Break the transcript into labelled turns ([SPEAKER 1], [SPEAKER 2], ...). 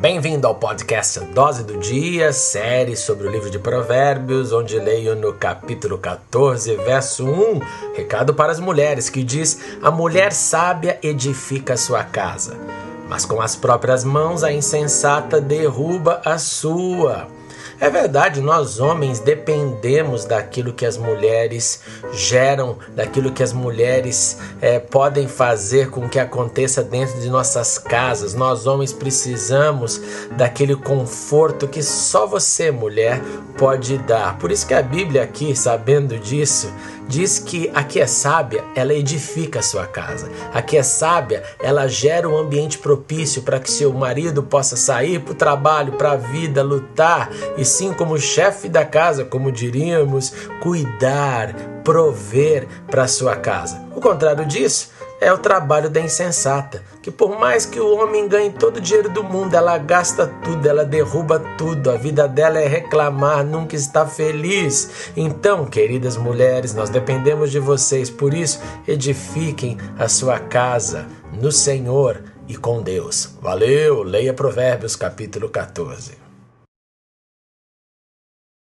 [SPEAKER 1] Bem-vindo ao podcast Dose do Dia, série sobre o livro de Provérbios, onde leio no capítulo 14, verso 1, recado para as mulheres, que diz: A mulher sábia edifica sua casa, mas com as próprias mãos a insensata derruba a sua. É verdade, nós homens dependemos daquilo que as mulheres geram, daquilo que as mulheres é, podem fazer com que aconteça dentro de nossas casas. Nós homens precisamos daquele conforto que só você, mulher, pode dar. Por isso que a Bíblia aqui, sabendo disso, diz que a que é sábia, ela edifica a sua casa. A que é sábia, ela gera um ambiente propício para que seu marido possa sair para o trabalho, para a vida, lutar e sim como chefe da casa, como diríamos, cuidar, prover para sua casa. O contrário disso é o trabalho da insensata, que por mais que o homem ganhe todo o dinheiro do mundo, ela gasta tudo, ela derruba tudo, a vida dela é reclamar, nunca está feliz. Então, queridas mulheres, nós dependemos de vocês, por isso, edifiquem a sua casa no Senhor e com Deus. Valeu, leia Provérbios capítulo 14.